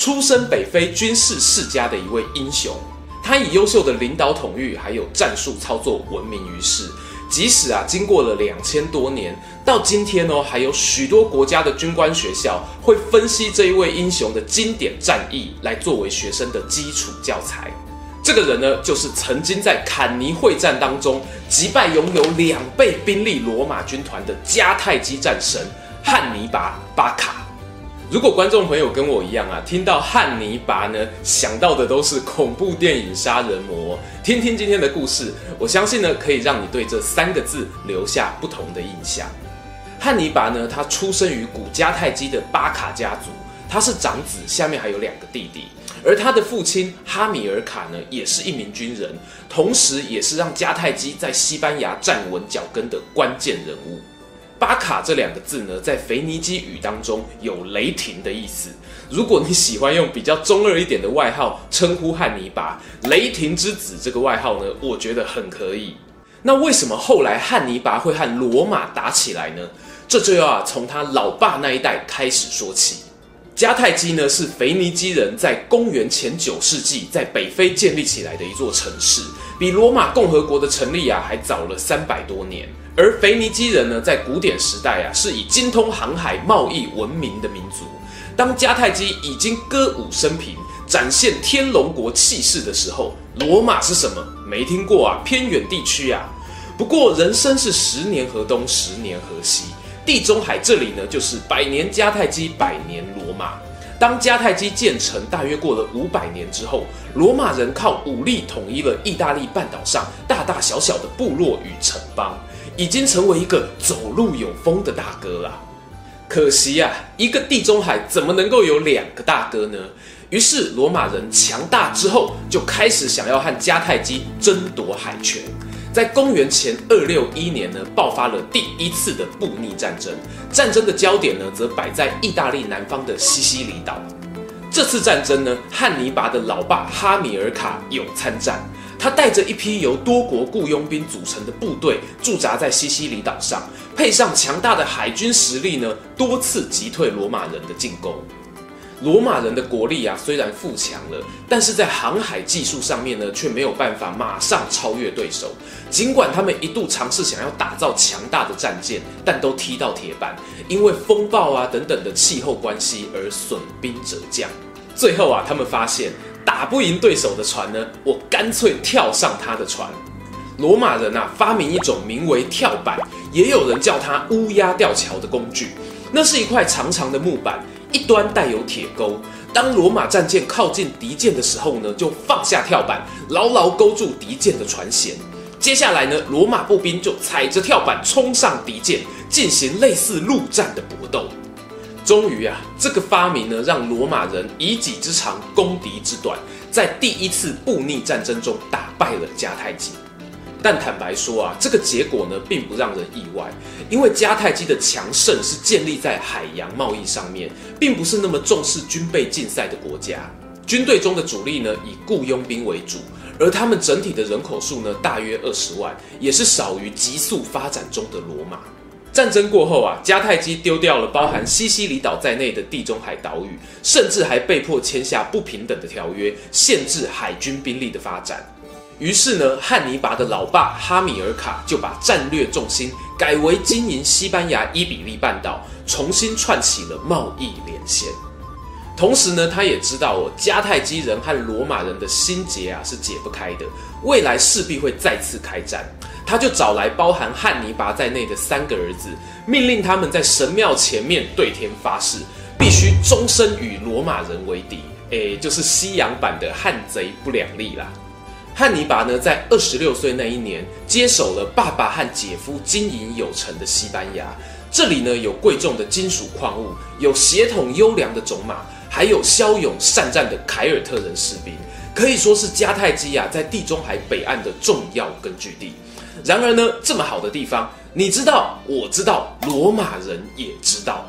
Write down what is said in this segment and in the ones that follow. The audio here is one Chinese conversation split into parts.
出身北非军事世家的一位英雄，他以优秀的领导统御还有战术操作闻名于世。即使啊，经过了两千多年，到今天哦，还有许多国家的军官学校会分析这一位英雄的经典战役，来作为学生的基础教材。这个人呢，就是曾经在坎尼会战当中击败拥有两倍兵力罗马军团的迦太基战神汉尼拔·巴卡。如果观众朋友跟我一样啊，听到汉尼拔呢，想到的都是恐怖电影杀人魔。听听今天的故事，我相信呢，可以让你对这三个字留下不同的印象。汉尼拔呢，他出生于古迦太基的巴卡家族，他是长子，下面还有两个弟弟。而他的父亲哈米尔卡呢，也是一名军人，同时也是让迦太基在西班牙站稳脚跟的关键人物。巴卡这两个字呢，在腓尼基语当中有雷霆的意思。如果你喜欢用比较中二一点的外号称呼汉尼拔，雷霆之子这个外号呢，我觉得很可以。那为什么后来汉尼拔会和罗马打起来呢？这就要啊从他老爸那一代开始说起。迦太基呢，是腓尼基人在公元前九世纪在北非建立起来的一座城市，比罗马共和国的成立啊还早了三百多年。而腓尼基人呢，在古典时代啊，是以精通航海贸易闻名的民族。当迦太基已经歌舞升平，展现天龙国气势的时候，罗马是什么？没听过啊，偏远地区啊。不过人生是十年河东，十年河西，地中海这里呢，就是百年迦太基，百年罗马。当迦太基建成，大约过了五百年之后，罗马人靠武力统一了意大利半岛上大大小小的部落与城邦。已经成为一个走路有风的大哥了。可惜啊，一个地中海怎么能够有两个大哥呢？于是罗马人强大之后，就开始想要和迦太基争夺海权。在公元前二六一年呢，爆发了第一次的布匿战争。战争的焦点呢，则摆在意大利南方的西西里岛。这次战争呢，汉尼拔的老爸哈米尔卡有参战。他带着一批由多国雇佣兵组成的部队驻扎在西西里岛上，配上强大的海军实力呢，多次击退罗马人的进攻。罗马人的国力啊，虽然富强了，但是在航海技术上面呢，却没有办法马上超越对手。尽管他们一度尝试想要打造强大的战舰，但都踢到铁板，因为风暴啊等等的气候关系而损兵折将。最后啊，他们发现。打不赢对手的船呢，我干脆跳上他的船。罗马人啊，发明一种名为跳板，也有人叫它乌鸦吊桥的工具。那是一块长长的木板，一端带有铁钩。当罗马战舰靠近敌舰的时候呢，就放下跳板，牢牢勾住敌舰的船舷。接下来呢，罗马步兵就踩着跳板冲上敌舰，进行类似陆战的搏斗。终于啊，这个发明呢，让罗马人以己之长攻敌之短，在第一次布匿战争中打败了迦太基。但坦白说啊，这个结果呢，并不让人意外，因为迦太基的强盛是建立在海洋贸易上面，并不是那么重视军备竞赛的国家。军队中的主力呢，以雇佣兵为主，而他们整体的人口数呢，大约二十万，也是少于急速发展中的罗马。战争过后啊，迦太基丢掉了包含西西里岛在内的地中海岛屿，甚至还被迫签下不平等的条约，限制海军兵力的发展。于是呢，汉尼拔的老爸哈米尔卡就把战略重心改为经营西班牙伊比利半岛，重新串起了贸易连线。同时呢，他也知道哦，迦太基人和罗马人的心结啊是解不开的，未来势必会再次开战。他就找来包含汉尼拔在内的三个儿子，命令他们在神庙前面对天发誓，必须终身与罗马人为敌。诶，就是西洋版的汉贼不两立啦。汉尼拔呢，在二十六岁那一年，接手了爸爸和姐夫经营有成的西班牙。这里呢，有贵重的金属矿物，有血统优良的种马，还有骁勇善战的凯尔特人士兵，可以说是迦太基呀在地中海北岸的重要根据地。然而呢，这么好的地方，你知道，我知道，罗马人也知道。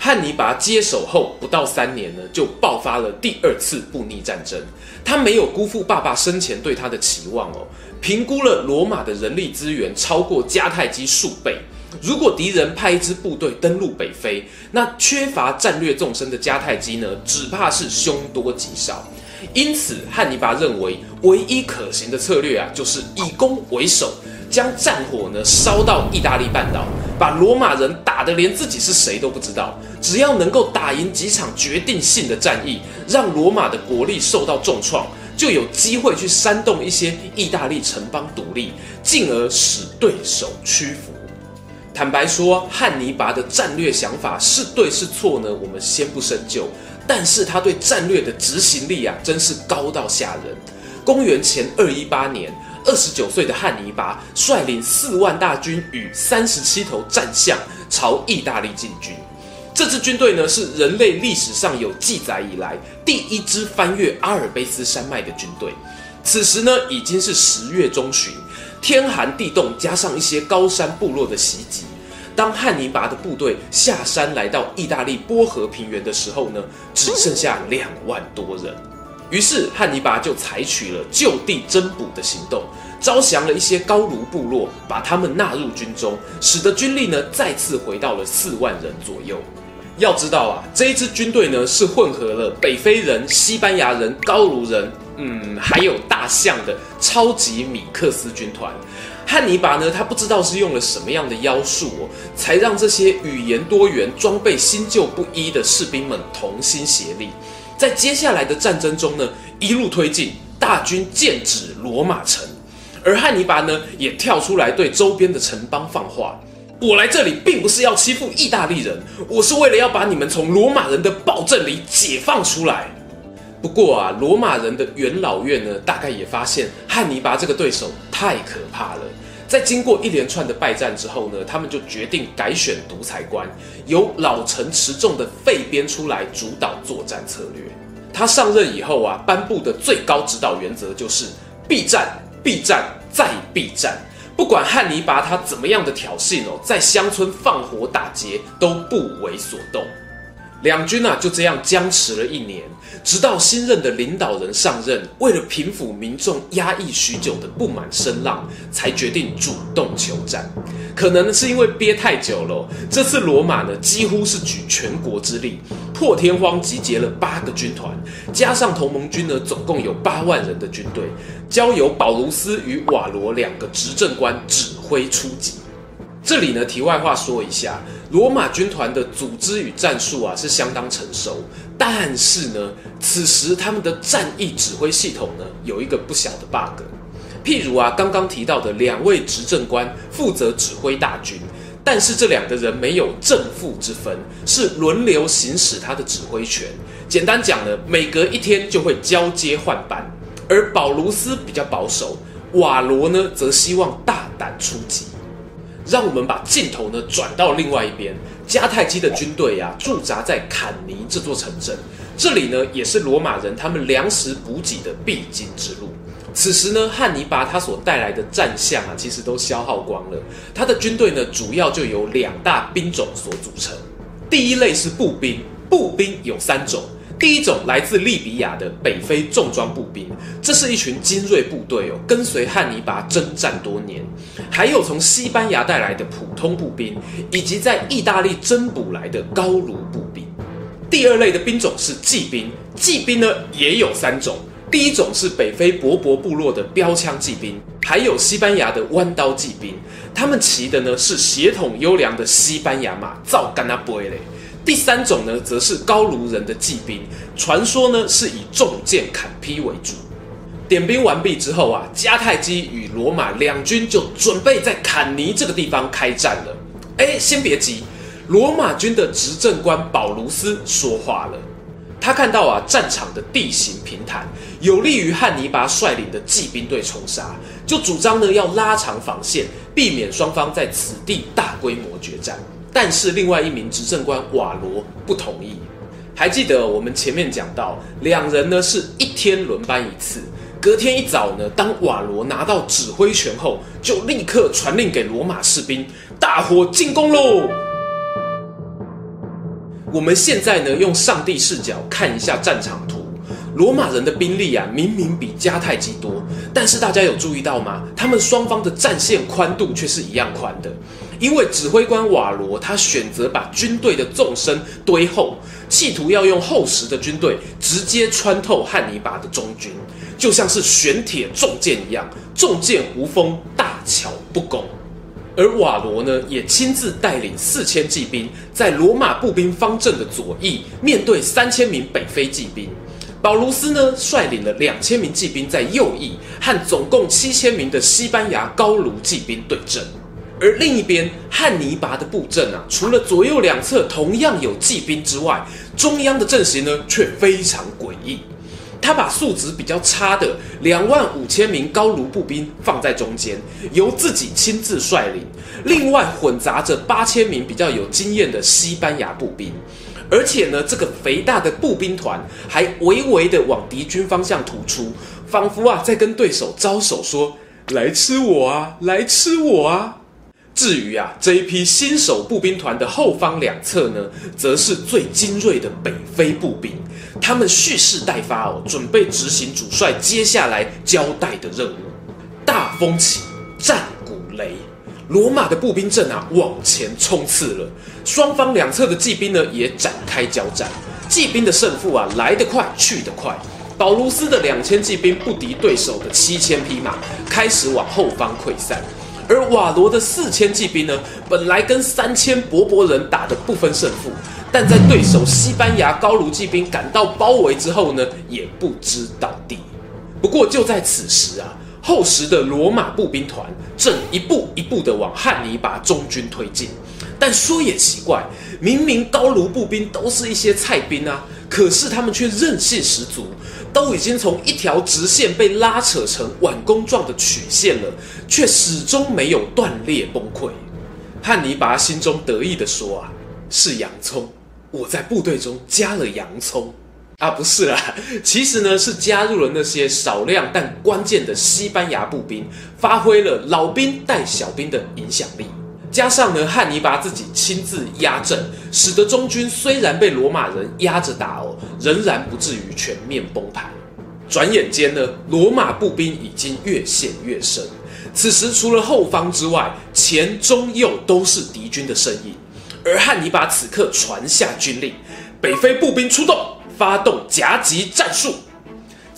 汉尼拔接手后不到三年呢，就爆发了第二次布匿战争。他没有辜负爸爸生前对他的期望哦，评估了罗马的人力资源超过迦太基数倍。如果敌人派一支部队登陆北非，那缺乏战略纵深的迦太基呢，只怕是凶多吉少。因此，汉尼拔认为唯一可行的策略啊，就是以攻为守。将战火呢烧到意大利半岛，把罗马人打得连自己是谁都不知道。只要能够打赢几场决定性的战役，让罗马的国力受到重创，就有机会去煽动一些意大利城邦独立，进而使对手屈服。坦白说，汉尼拔的战略想法是对是错呢？我们先不深究。但是他对战略的执行力啊，真是高到吓人。公元前二一八年。二十九岁的汉尼拔率领四万大军与三十七头战象朝意大利进军。这支军队呢，是人类历史上有记载以来第一支翻越阿尔卑斯山脉的军队。此时呢，已经是十月中旬，天寒地冻，加上一些高山部落的袭击。当汉尼拔的部队下山来到意大利波河平原的时候呢，只剩下两万多人。于是汉尼拔就采取了就地增补的行动，招降了一些高卢部落，把他们纳入军中，使得军力呢再次回到了四万人左右。要知道啊，这一支军队呢是混合了北非人、西班牙人、高卢人，嗯，还有大象的超级米克斯军团。汉尼拔呢，他不知道是用了什么样的妖术哦，才让这些语言多元、装备新旧不一的士兵们同心协力。在接下来的战争中呢，一路推进，大军剑指罗马城，而汉尼拔呢，也跳出来对周边的城邦放话：我来这里并不是要欺负意大利人，我是为了要把你们从罗马人的暴政里解放出来。不过啊，罗马人的元老院呢，大概也发现汉尼拔这个对手太可怕了。在经过一连串的败战之后呢，他们就决定改选独裁官，由老成持重的费边出来主导作战策略。他上任以后啊，颁布的最高指导原则就是必战、必战再必战。不管汉尼拔他怎么样的挑衅哦，在乡村放火打劫都不为所动。两军啊就这样僵持了一年，直到新任的领导人上任，为了平抚民众压抑许久的不满声浪，才决定主动求战。可能是因为憋太久了，这次罗马呢几乎是举全国之力，破天荒集结了八个军团，加上同盟军呢，总共有八万人的军队，交由保卢斯与瓦罗两个执政官指挥出击。这里呢，题外话说一下，罗马军团的组织与战术啊是相当成熟，但是呢，此时他们的战役指挥系统呢有一个不小的 bug。譬如啊，刚刚提到的两位执政官负责指挥大军，但是这两个人没有正副之分，是轮流行使他的指挥权。简单讲呢，每隔一天就会交接换班。而保卢斯比较保守，瓦罗呢则希望大胆出击。让我们把镜头呢转到另外一边，迦太基的军队、啊、驻扎在坎尼这座城镇，这里呢也是罗马人他们粮食补给的必经之路。此时呢，汉尼拔他所带来的战象啊，其实都消耗光了。他的军队呢，主要就由两大兵种所组成。第一类是步兵，步兵有三种。第一种来自利比亚的北非重装步兵，这是一群精锐部队哦，跟随汉尼拔征战多年。还有从西班牙带来的普通步兵，以及在意大利增补来的高卢步兵。第二类的兵种是骑兵，骑兵呢也有三种。第一种是北非柏柏部落的标枪骑兵，还有西班牙的弯刀骑兵，他们骑的呢是血统优良的西班牙马，造干那不会嘞。第三种呢，则是高卢人的骑兵，传说呢是以重剑砍劈为主。点兵完毕之后啊，迦太基与罗马两军就准备在坎尼这个地方开战了。哎，先别急，罗马军的执政官保卢斯说话了。他看到啊，战场的地形平坦，有利于汉尼拔率领的骑兵队冲杀，就主张呢要拉长防线，避免双方在此地大规模决战。但是另外一名执政官瓦罗不同意。还记得我们前面讲到，两人呢是一天轮班一次。隔天一早呢，当瓦罗拿到指挥权后，就立刻传令给罗马士兵，大伙进攻喽！我们现在呢，用上帝视角看一下战场图，罗马人的兵力啊，明明比迦太基多，但是大家有注意到吗？他们双方的战线宽度却是一样宽的。因为指挥官瓦罗他选择把军队的纵深堆厚，企图要用厚实的军队直接穿透汉尼拔的中军，就像是玄铁重剑一样，重剑无锋，大巧不工。而瓦罗呢，也亲自带领四千骑兵在罗马步兵方阵的左翼，面对三千名北非骑兵。保卢斯呢，率领了两千名骑兵在右翼，和总共七千名的西班牙高卢骑兵对阵。而另一边，汉尼拔的布阵啊，除了左右两侧同样有骑兵之外，中央的阵型呢却非常诡异。他把素质比较差的两万五千名高卢步兵放在中间，由自己亲自率领；另外混杂着八千名比较有经验的西班牙步兵。而且呢，这个肥大的步兵团还微微的往敌军方向突出，仿佛啊在跟对手招手说：“来吃我啊，来吃我啊！”至于啊，这一批新手步兵团的后方两侧呢，则是最精锐的北非步兵，他们蓄势待发哦，准备执行主帅接下来交代的任务。大风起，战鼓擂，罗马的步兵阵啊往前冲刺了，双方两侧的骑兵呢也展开交战。骑兵的胜负啊来得快去得快，保卢斯的两千骑兵不敌对手的七千匹马，开始往后方溃散。而瓦罗的四千骑兵呢，本来跟三千柏柏人打得不分胜负，但在对手西班牙高卢骑兵赶到包围之后呢，也不知倒地。不过就在此时啊，厚实的罗马步兵团正一步一步地往汉尼拔中军推进。但说也奇怪，明明高卢步兵都是一些菜兵啊，可是他们却韧性十足。都已经从一条直线被拉扯成碗弓状的曲线了，却始终没有断裂崩溃。汉尼拔心中得意地说：“啊，是洋葱，我在部队中加了洋葱啊，不是啦，其实呢是加入了那些少量但关键的西班牙步兵，发挥了老兵带小兵的影响力。加上呢，汉尼拔自己亲自压阵，使得中军虽然被罗马人压着打哦，仍然不至于全面崩盘。转眼间呢，罗马步兵已经越陷越深。此时除了后方之外，前中右都是敌军的身影。而汉尼拔此刻传下军令，北非步兵出动，发动夹击战术。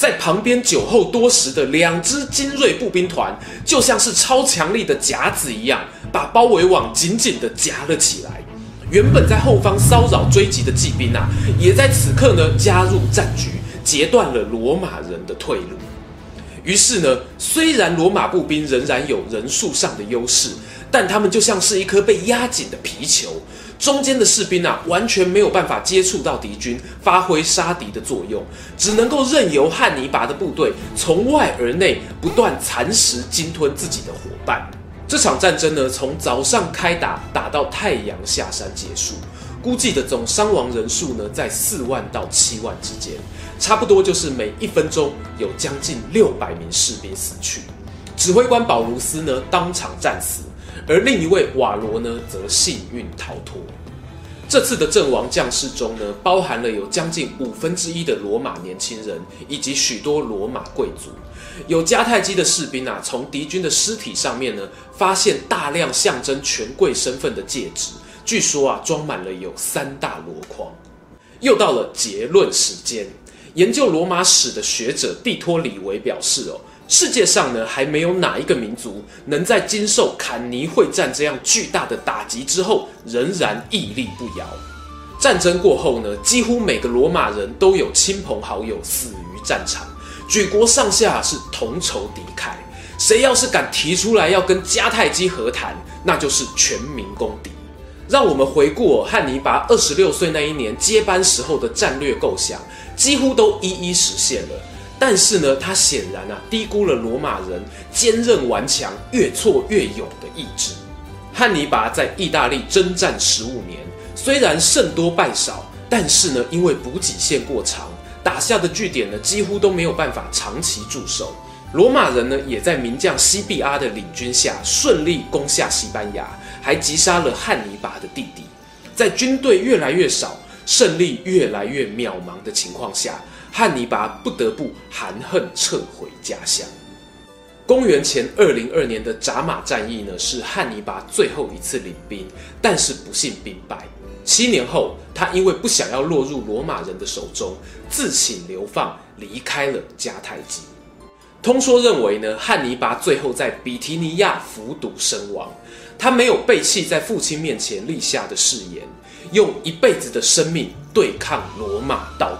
在旁边久候多时的两支精锐步兵团，就像是超强力的夹子一样，把包围网紧紧地夹了起来。原本在后方骚扰追击的骑兵啊，也在此刻呢加入战局，截断了罗马人的退路。于是呢，虽然罗马步兵仍然有人数上的优势，但他们就像是一颗被压紧的皮球。中间的士兵啊，完全没有办法接触到敌军，发挥杀敌的作用，只能够任由汉尼拔的部队从外而内不断蚕食、鲸吞自己的伙伴。这场战争呢，从早上开打打到太阳下山结束，估计的总伤亡人数呢，在四万到七万之间，差不多就是每一分钟有将近六百名士兵死去。指挥官保卢斯呢，当场战死。而另一位瓦罗呢，则幸运逃脱。这次的阵亡将士中呢，包含了有将近五分之一的罗马年轻人，以及许多罗马贵族。有迦太基的士兵啊，从敌军的尸体上面呢，发现大量象征权贵身份的戒指，据说啊，装满了有三大箩筐。又到了结论时间，研究罗马史的学者蒂托里维表示哦。世界上呢，还没有哪一个民族能在经受坎尼会战这样巨大的打击之后，仍然屹立不摇。战争过后呢，几乎每个罗马人都有亲朋好友死于战场，举国上下是同仇敌忾。谁要是敢提出来要跟迦太基和谈，那就是全民公敌。让我们回顾汉尼拔二十六岁那一年接班时候的战略构想，几乎都一一实现了。但是呢，他显然啊低估了罗马人坚韧顽强、越挫越勇的意志。汉尼拔在意大利征战十五年，虽然胜多败少，但是呢，因为补给线过长，打下的据点呢几乎都没有办法长期驻守。罗马人呢也在名将西庇阿的领军下顺利攻下西班牙，还击杀了汉尼拔的弟弟。在军队越来越少、胜利越来越渺茫的情况下，汉尼拔不得不含恨撤回家乡。公元前二零二年的扎马战役呢，是汉尼拔最后一次领兵，但是不幸兵败。七年后，他因为不想要落入罗马人的手中，自请流放，离开了迦太基。通说认为呢，汉尼拔最后在比提尼亚服毒身亡。他没有背弃在父亲面前立下的誓言，用一辈子的生命对抗罗马到。